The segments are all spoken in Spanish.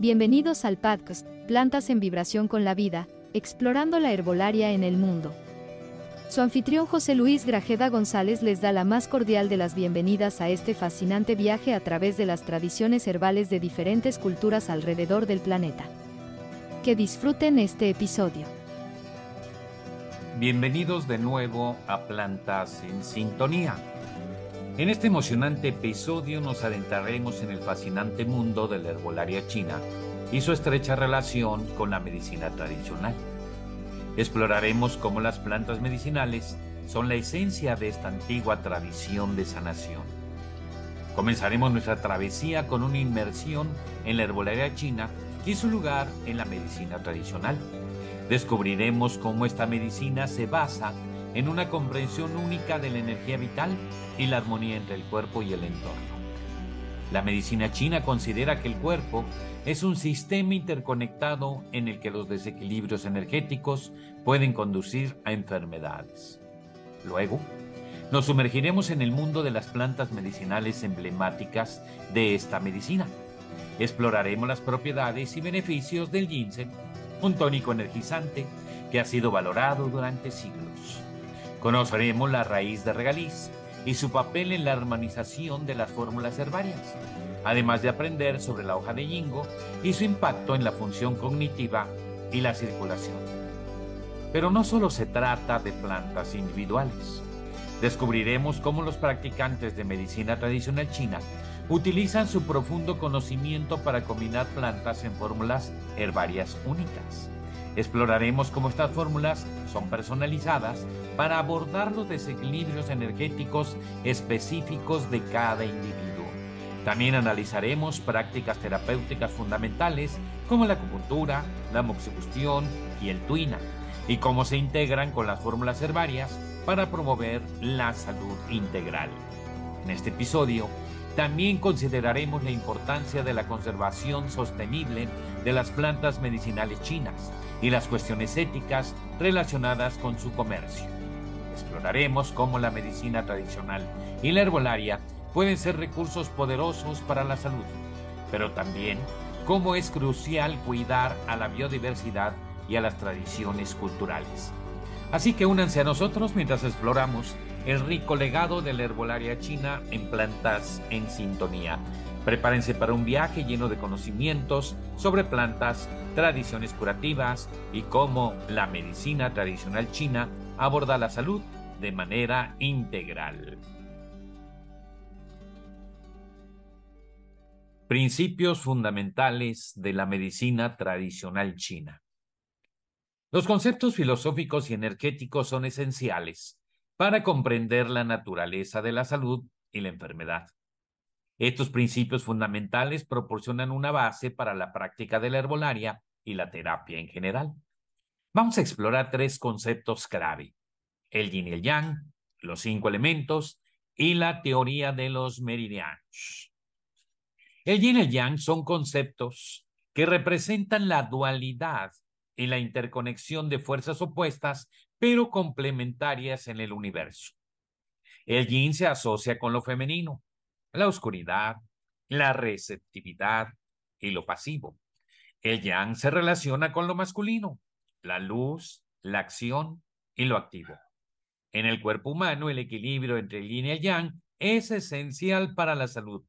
Bienvenidos al podcast Plantas en Vibración con la Vida, explorando la herbolaria en el mundo. Su anfitrión José Luis Grajeda González les da la más cordial de las bienvenidas a este fascinante viaje a través de las tradiciones herbales de diferentes culturas alrededor del planeta. Que disfruten este episodio. Bienvenidos de nuevo a Plantas en Sintonía. En este emocionante episodio nos adentraremos en el fascinante mundo de la herbolaria china y su estrecha relación con la medicina tradicional. Exploraremos cómo las plantas medicinales son la esencia de esta antigua tradición de sanación. Comenzaremos nuestra travesía con una inmersión en la herbolaria china y su lugar en la medicina tradicional. Descubriremos cómo esta medicina se basa en una comprensión única de la energía vital y la armonía entre el cuerpo y el entorno. La medicina china considera que el cuerpo es un sistema interconectado en el que los desequilibrios energéticos pueden conducir a enfermedades. Luego, nos sumergiremos en el mundo de las plantas medicinales emblemáticas de esta medicina. Exploraremos las propiedades y beneficios del ginseng, un tónico energizante que ha sido valorado durante siglos. Conoceremos la raíz de regaliz y su papel en la armonización de las fórmulas herbarias, además de aprender sobre la hoja de yingo y su impacto en la función cognitiva y la circulación. Pero no solo se trata de plantas individuales. Descubriremos cómo los practicantes de medicina tradicional china utilizan su profundo conocimiento para combinar plantas en fórmulas herbarias únicas Exploraremos cómo estas fórmulas son personalizadas para abordar los desequilibrios energéticos específicos de cada individuo. También analizaremos prácticas terapéuticas fundamentales como la acupuntura, la moxibustión y el tuina, y cómo se integran con las fórmulas herbarias para promover la salud integral. En este episodio también consideraremos la importancia de la conservación sostenible de las plantas medicinales chinas y las cuestiones éticas relacionadas con su comercio. Exploraremos cómo la medicina tradicional y la herbolaria pueden ser recursos poderosos para la salud, pero también cómo es crucial cuidar a la biodiversidad y a las tradiciones culturales. Así que únanse a nosotros mientras exploramos el rico legado de la herbolaria china en plantas en sintonía. Prepárense para un viaje lleno de conocimientos sobre plantas, tradiciones curativas y cómo la medicina tradicional china aborda la salud de manera integral. Principios fundamentales de la medicina tradicional china. Los conceptos filosóficos y energéticos son esenciales para comprender la naturaleza de la salud y la enfermedad. Estos principios fundamentales proporcionan una base para la práctica de la herbolaria y la terapia en general. Vamos a explorar tres conceptos clave, el yin y el yang, los cinco elementos y la teoría de los meridianos. El yin y el yang son conceptos que representan la dualidad y la interconexión de fuerzas opuestas, pero complementarias en el universo. El yin se asocia con lo femenino, la oscuridad, la receptividad y lo pasivo. El yang se relaciona con lo masculino, la luz, la acción y lo activo. En el cuerpo humano, el equilibrio entre el yin y el yang es esencial para la salud.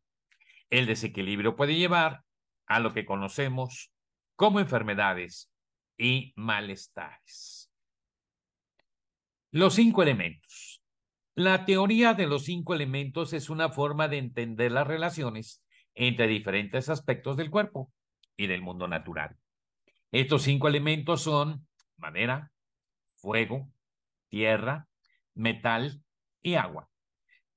El desequilibrio puede llevar a lo que conocemos como enfermedades y malestares. Los cinco elementos. La teoría de los cinco elementos es una forma de entender las relaciones entre diferentes aspectos del cuerpo y del mundo natural. Estos cinco elementos son madera, fuego, tierra, metal y agua.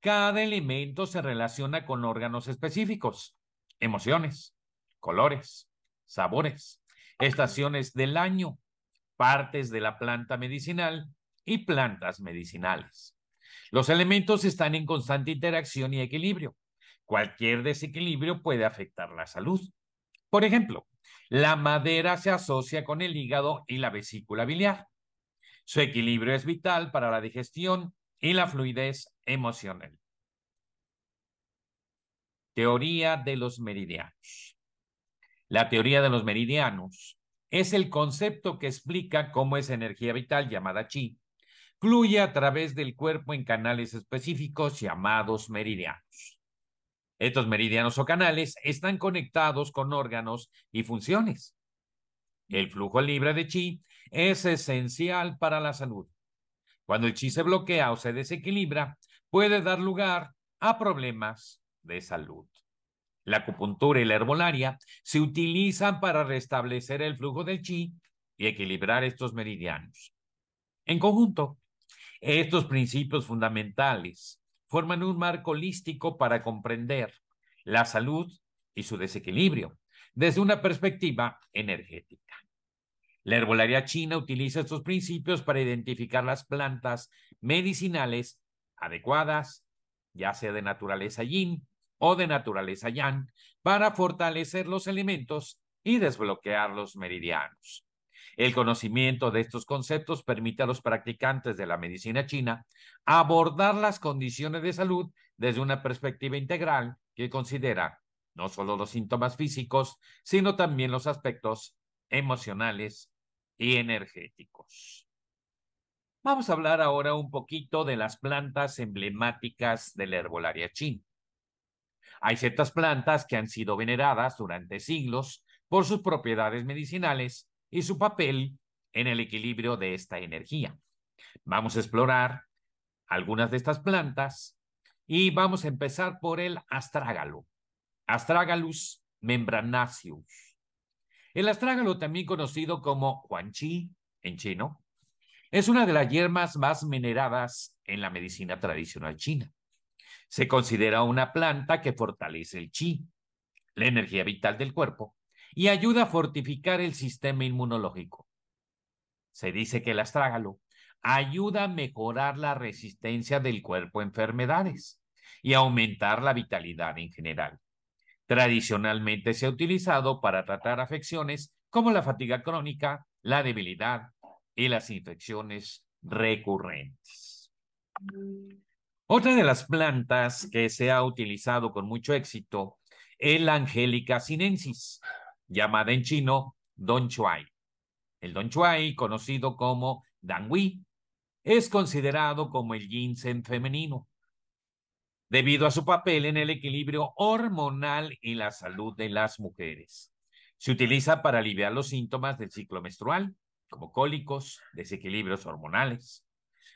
Cada elemento se relaciona con órganos específicos, emociones, colores, sabores, estaciones del año, partes de la planta medicinal y plantas medicinales. Los elementos están en constante interacción y equilibrio. Cualquier desequilibrio puede afectar la salud. Por ejemplo, la madera se asocia con el hígado y la vesícula biliar. Su equilibrio es vital para la digestión y la fluidez emocional. Teoría de los meridianos. La teoría de los meridianos es el concepto que explica cómo esa energía vital llamada chi fluye a través del cuerpo en canales específicos llamados meridianos. Estos meridianos o canales están conectados con órganos y funciones. El flujo libre de chi es esencial para la salud. Cuando el chi se bloquea o se desequilibra, puede dar lugar a problemas de salud. La acupuntura y la herbolaria se utilizan para restablecer el flujo del chi y equilibrar estos meridianos. En conjunto, estos principios fundamentales forman un marco holístico para comprender la salud y su desequilibrio desde una perspectiva energética. La herbolaria china utiliza estos principios para identificar las plantas medicinales adecuadas, ya sea de naturaleza yin o de naturaleza yang, para fortalecer los elementos y desbloquear los meridianos. El conocimiento de estos conceptos permite a los practicantes de la medicina china abordar las condiciones de salud desde una perspectiva integral que considera no solo los síntomas físicos, sino también los aspectos emocionales y energéticos. Vamos a hablar ahora un poquito de las plantas emblemáticas de la herbolaria china. Hay ciertas plantas que han sido veneradas durante siglos por sus propiedades medicinales y su papel en el equilibrio de esta energía. Vamos a explorar algunas de estas plantas y vamos a empezar por el astrágalo, Astragalus membranaceus. El astrágalo, también conocido como huanchi en chino, es una de las hierbas más veneradas en la medicina tradicional china. Se considera una planta que fortalece el chi, la energía vital del cuerpo, y ayuda a fortificar el sistema inmunológico. Se dice que el astrágalo ayuda a mejorar la resistencia del cuerpo a enfermedades y aumentar la vitalidad en general. Tradicionalmente se ha utilizado para tratar afecciones como la fatiga crónica, la debilidad y las infecciones recurrentes. Otra de las plantas que se ha utilizado con mucho éxito es la Angélica sinensis, llamada en chino Don Chuai. El Don Chuai, conocido como Dangui, es considerado como el ginseng femenino, debido a su papel en el equilibrio hormonal y la salud de las mujeres. Se utiliza para aliviar los síntomas del ciclo menstrual, como cólicos, desequilibrios hormonales.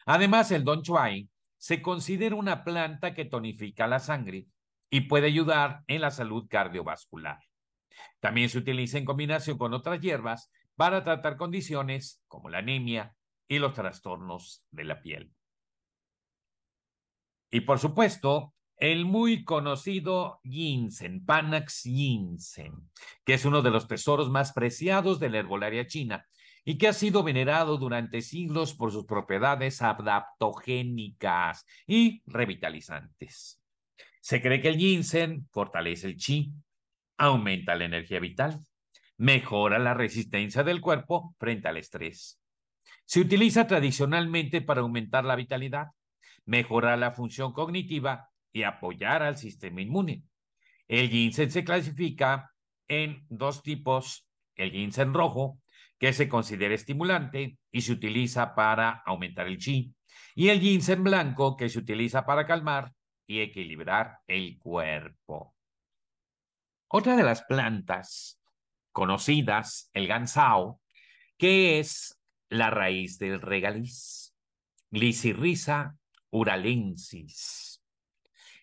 Además, el Don Chuai se considera una planta que tonifica la sangre y puede ayudar en la salud cardiovascular. También se utiliza en combinación con otras hierbas para tratar condiciones como la anemia y los trastornos de la piel. Y por supuesto, el muy conocido ginseng, Panax ginseng, que es uno de los tesoros más preciados de la herbolaria china y que ha sido venerado durante siglos por sus propiedades adaptogénicas y revitalizantes. Se cree que el ginseng fortalece el chi, aumenta la energía vital, mejora la resistencia del cuerpo frente al estrés. Se utiliza tradicionalmente para aumentar la vitalidad, mejorar la función cognitiva y apoyar al sistema inmune. El ginseng se clasifica en dos tipos, el ginseng rojo que se considera estimulante y se utiliza para aumentar el chi, y el ginseng blanco, que se utiliza para calmar y equilibrar el cuerpo. Otra de las plantas conocidas, el gansao, que es la raíz del regaliz, Glycyrrhiza uralensis.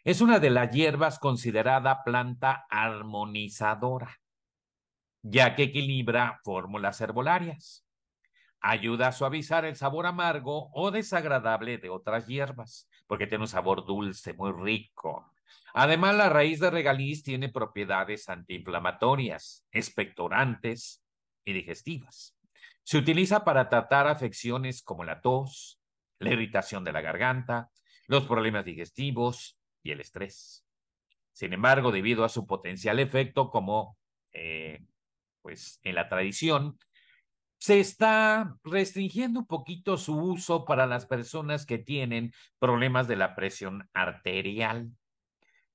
Es una de las hierbas considerada planta armonizadora ya que equilibra fórmulas herbolarias. Ayuda a suavizar el sabor amargo o desagradable de otras hierbas, porque tiene un sabor dulce, muy rico. Además, la raíz de regaliz tiene propiedades antiinflamatorias, expectorantes y digestivas. Se utiliza para tratar afecciones como la tos, la irritación de la garganta, los problemas digestivos y el estrés. Sin embargo, debido a su potencial efecto como eh, pues en la tradición, se está restringiendo un poquito su uso para las personas que tienen problemas de la presión arterial.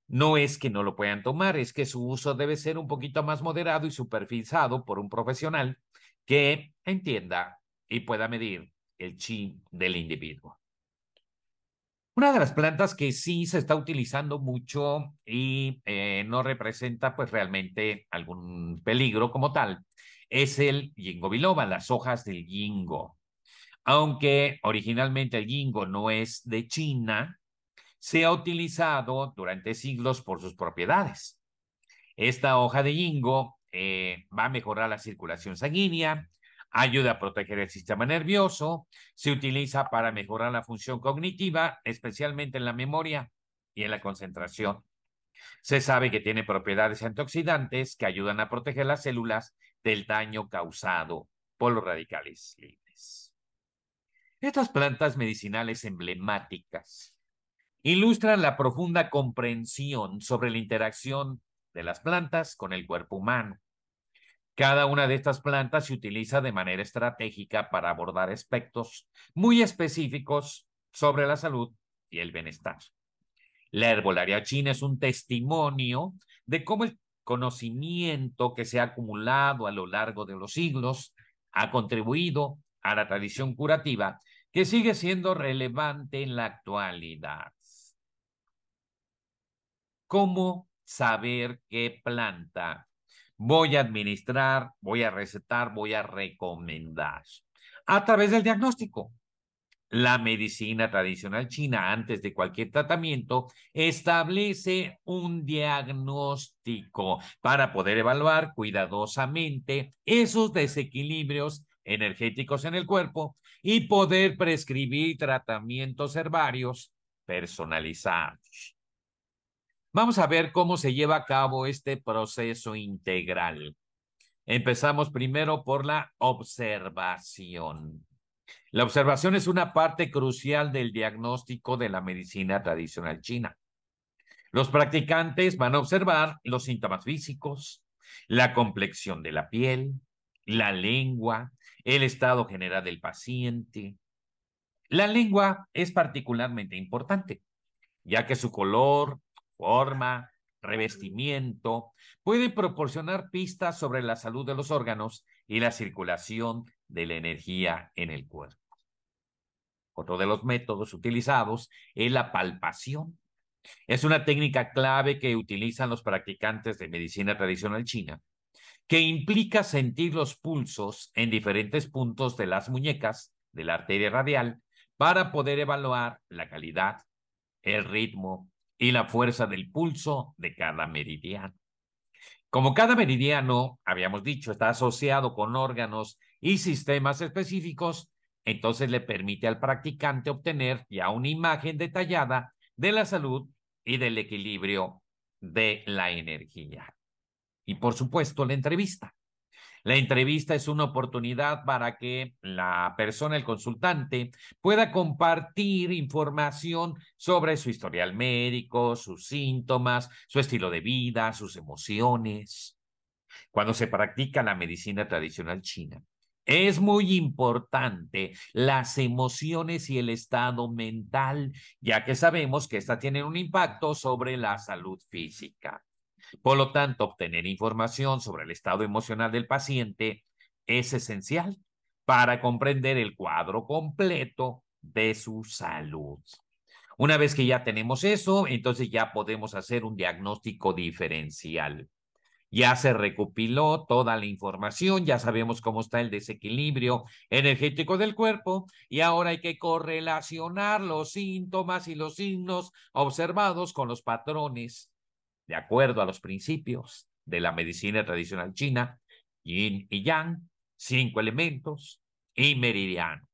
No es que no lo puedan tomar, es que su uso debe ser un poquito más moderado y supervisado por un profesional que entienda y pueda medir el chi del individuo. Una de las plantas que sí se está utilizando mucho y eh, no representa pues realmente algún peligro como tal es el ginkgo biloba, las hojas del ginkgo. Aunque originalmente el ginkgo no es de China, se ha utilizado durante siglos por sus propiedades. Esta hoja de ginkgo eh, va a mejorar la circulación sanguínea, ayuda a proteger el sistema nervioso, se utiliza para mejorar la función cognitiva, especialmente en la memoria y en la concentración. Se sabe que tiene propiedades antioxidantes que ayudan a proteger las células del daño causado por los radicales libres. Estas plantas medicinales emblemáticas ilustran la profunda comprensión sobre la interacción de las plantas con el cuerpo humano cada una de estas plantas se utiliza de manera estratégica para abordar aspectos muy específicos sobre la salud y el bienestar. La herbolaria china es un testimonio de cómo el conocimiento que se ha acumulado a lo largo de los siglos ha contribuido a la tradición curativa que sigue siendo relevante en la actualidad. ¿Cómo saber qué planta voy a administrar, voy a recetar, voy a recomendar a través del diagnóstico. La medicina tradicional china, antes de cualquier tratamiento, establece un diagnóstico para poder evaluar cuidadosamente esos desequilibrios energéticos en el cuerpo y poder prescribir tratamientos herbarios personalizados. Vamos a ver cómo se lleva a cabo este proceso integral. Empezamos primero por la observación. La observación es una parte crucial del diagnóstico de la medicina tradicional china. Los practicantes van a observar los síntomas físicos, la complexión de la piel, la lengua, el estado general del paciente. La lengua es particularmente importante, ya que su color, forma, revestimiento, pueden proporcionar pistas sobre la salud de los órganos y la circulación de la energía en el cuerpo. Otro de los métodos utilizados es la palpación. Es una técnica clave que utilizan los practicantes de medicina tradicional china, que implica sentir los pulsos en diferentes puntos de las muñecas de la arteria radial para poder evaluar la calidad, el ritmo y la fuerza del pulso de cada meridiano. Como cada meridiano, habíamos dicho, está asociado con órganos y sistemas específicos, entonces le permite al practicante obtener ya una imagen detallada de la salud y del equilibrio de la energía. Y por supuesto, la entrevista. La entrevista es una oportunidad para que la persona, el consultante, pueda compartir información sobre su historial médico, sus síntomas, su estilo de vida, sus emociones. Cuando se practica la medicina tradicional china, es muy importante las emociones y el estado mental, ya que sabemos que éstas tienen un impacto sobre la salud física. Por lo tanto, obtener información sobre el estado emocional del paciente es esencial para comprender el cuadro completo de su salud. Una vez que ya tenemos eso, entonces ya podemos hacer un diagnóstico diferencial. Ya se recopiló toda la información, ya sabemos cómo está el desequilibrio energético del cuerpo y ahora hay que correlacionar los síntomas y los signos observados con los patrones de acuerdo a los principios de la medicina tradicional china, yin y yang, cinco elementos y meridianos.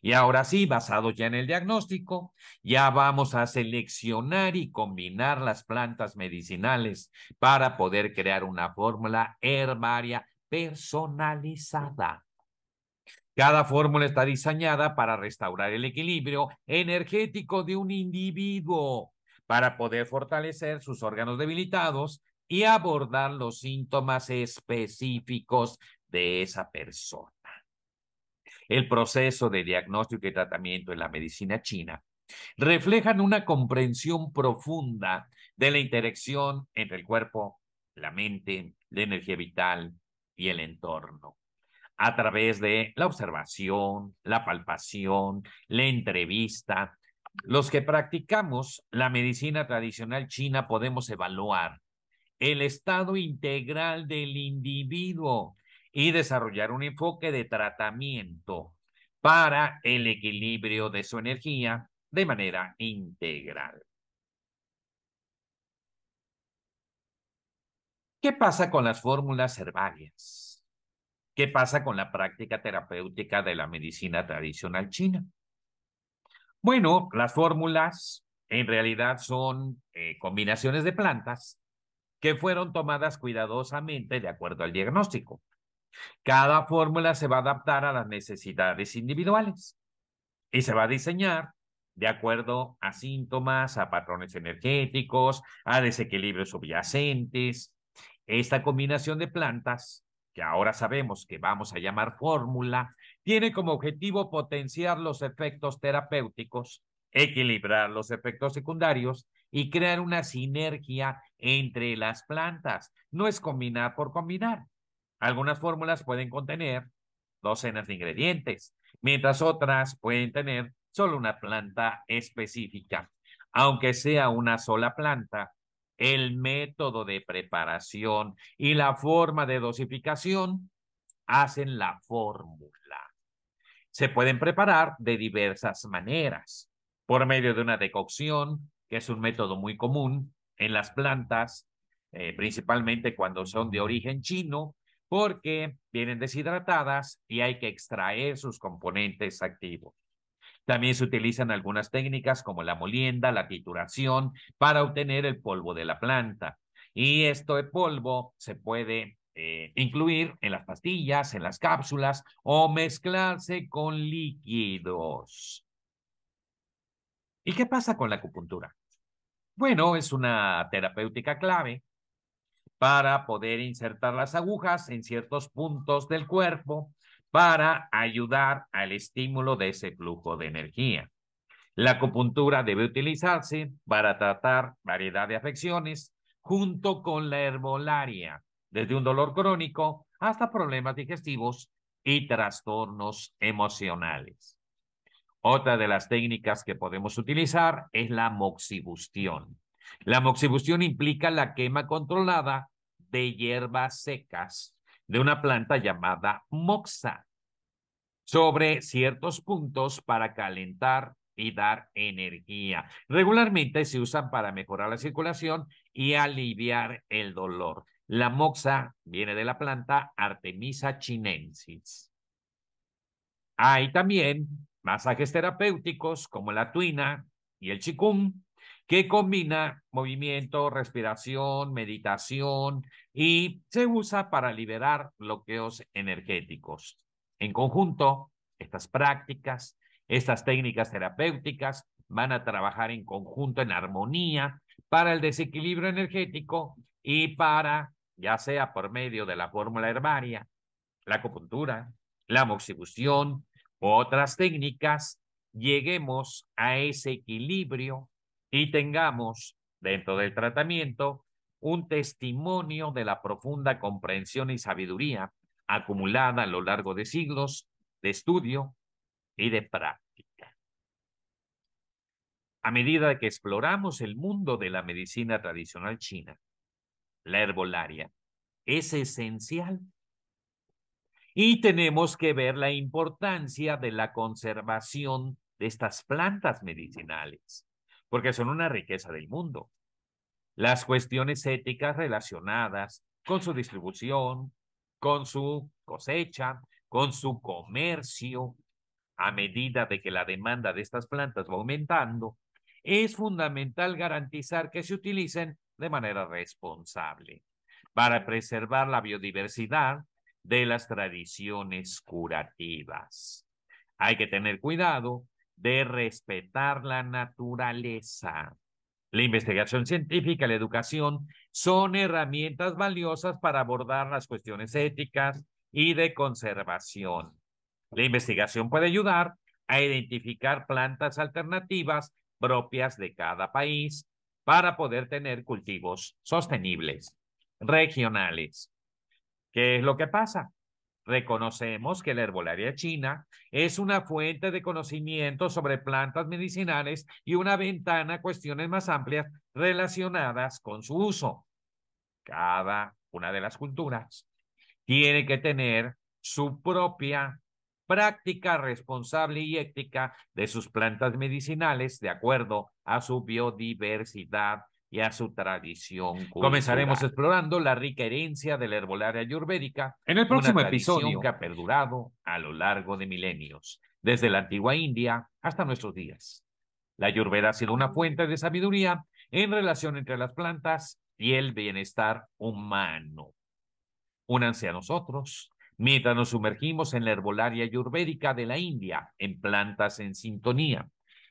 Y ahora sí, basado ya en el diagnóstico, ya vamos a seleccionar y combinar las plantas medicinales para poder crear una fórmula herbaria personalizada. Cada fórmula está diseñada para restaurar el equilibrio energético de un individuo para poder fortalecer sus órganos debilitados y abordar los síntomas específicos de esa persona. El proceso de diagnóstico y tratamiento en la medicina china reflejan una comprensión profunda de la interacción entre el cuerpo, la mente, la energía vital y el entorno. A través de la observación, la palpación, la entrevista, los que practicamos la medicina tradicional china podemos evaluar el estado integral del individuo y desarrollar un enfoque de tratamiento para el equilibrio de su energía de manera integral. ¿Qué pasa con las fórmulas herbarias? ¿Qué pasa con la práctica terapéutica de la medicina tradicional china? Bueno, las fórmulas en realidad son eh, combinaciones de plantas que fueron tomadas cuidadosamente de acuerdo al diagnóstico. Cada fórmula se va a adaptar a las necesidades individuales y se va a diseñar de acuerdo a síntomas, a patrones energéticos, a desequilibrios subyacentes, esta combinación de plantas, que ahora sabemos que vamos a llamar fórmula, tiene como objetivo potenciar los efectos terapéuticos, equilibrar los efectos secundarios y crear una sinergia entre las plantas. No es combinar por combinar. Algunas fórmulas pueden contener docenas de ingredientes, mientras otras pueden tener solo una planta específica. Aunque sea una sola planta, el método de preparación y la forma de dosificación hacen la fórmula. Se pueden preparar de diversas maneras, por medio de una decocción, que es un método muy común en las plantas, eh, principalmente cuando son de origen chino, porque vienen deshidratadas y hay que extraer sus componentes activos. También se utilizan algunas técnicas como la molienda, la trituración, para obtener el polvo de la planta. Y esto de polvo se puede eh, incluir en las pastillas, en las cápsulas o mezclarse con líquidos. ¿Y qué pasa con la acupuntura? Bueno, es una terapéutica clave para poder insertar las agujas en ciertos puntos del cuerpo para ayudar al estímulo de ese flujo de energía. La acupuntura debe utilizarse para tratar variedad de afecciones junto con la herbolaria, desde un dolor crónico hasta problemas digestivos y trastornos emocionales. Otra de las técnicas que podemos utilizar es la moxibustión. La moxibustión implica la quema controlada de hierbas secas de una planta llamada moxa sobre ciertos puntos para calentar y dar energía. Regularmente se usan para mejorar la circulación y aliviar el dolor. La moxa viene de la planta Artemisa chinensis. Hay también masajes terapéuticos como la tuina y el chikung, que combina movimiento, respiración, meditación y se usa para liberar bloqueos energéticos. En conjunto, estas prácticas, estas técnicas terapéuticas van a trabajar en conjunto, en armonía, para el desequilibrio energético y para, ya sea por medio de la fórmula herbaria, la acupuntura, la moxibustión u otras técnicas, lleguemos a ese equilibrio y tengamos dentro del tratamiento un testimonio de la profunda comprensión y sabiduría acumulada a lo largo de siglos de estudio y de práctica. A medida que exploramos el mundo de la medicina tradicional china, la herbolaria es esencial y tenemos que ver la importancia de la conservación de estas plantas medicinales porque son una riqueza del mundo. Las cuestiones éticas relacionadas con su distribución, con su cosecha, con su comercio, a medida de que la demanda de estas plantas va aumentando, es fundamental garantizar que se utilicen de manera responsable para preservar la biodiversidad de las tradiciones curativas. Hay que tener cuidado de respetar la naturaleza. La investigación científica y la educación son herramientas valiosas para abordar las cuestiones éticas y de conservación. La investigación puede ayudar a identificar plantas alternativas propias de cada país para poder tener cultivos sostenibles, regionales. ¿Qué es lo que pasa? Reconocemos que la herbolaria china es una fuente de conocimiento sobre plantas medicinales y una ventana a cuestiones más amplias relacionadas con su uso. Cada una de las culturas tiene que tener su propia práctica responsable y ética de sus plantas medicinales de acuerdo a su biodiversidad y a su tradición cultural. Comenzaremos explorando la rica herencia de la herbolaria ayurvédica en el próximo episodio que ha perdurado a lo largo de milenios, desde la antigua India hasta nuestros días. La ayurveda ha sido una fuente de sabiduría en relación entre las plantas y el bienestar humano. Únanse a nosotros mientras nos sumergimos en la herbolaria ayurvédica de la India, en plantas en sintonía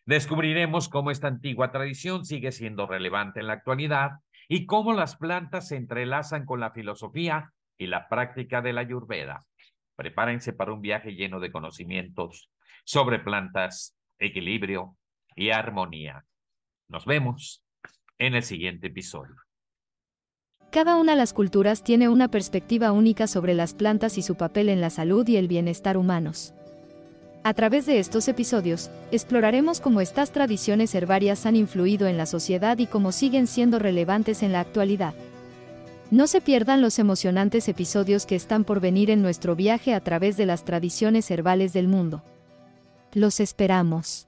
Descubriremos cómo esta antigua tradición sigue siendo relevante en la actualidad y cómo las plantas se entrelazan con la filosofía y la práctica de la Ayurveda. Prepárense para un viaje lleno de conocimientos sobre plantas, equilibrio y armonía. Nos vemos en el siguiente episodio. Cada una de las culturas tiene una perspectiva única sobre las plantas y su papel en la salud y el bienestar humanos. A través de estos episodios, exploraremos cómo estas tradiciones herbarias han influido en la sociedad y cómo siguen siendo relevantes en la actualidad. No se pierdan los emocionantes episodios que están por venir en nuestro viaje a través de las tradiciones herbales del mundo. Los esperamos.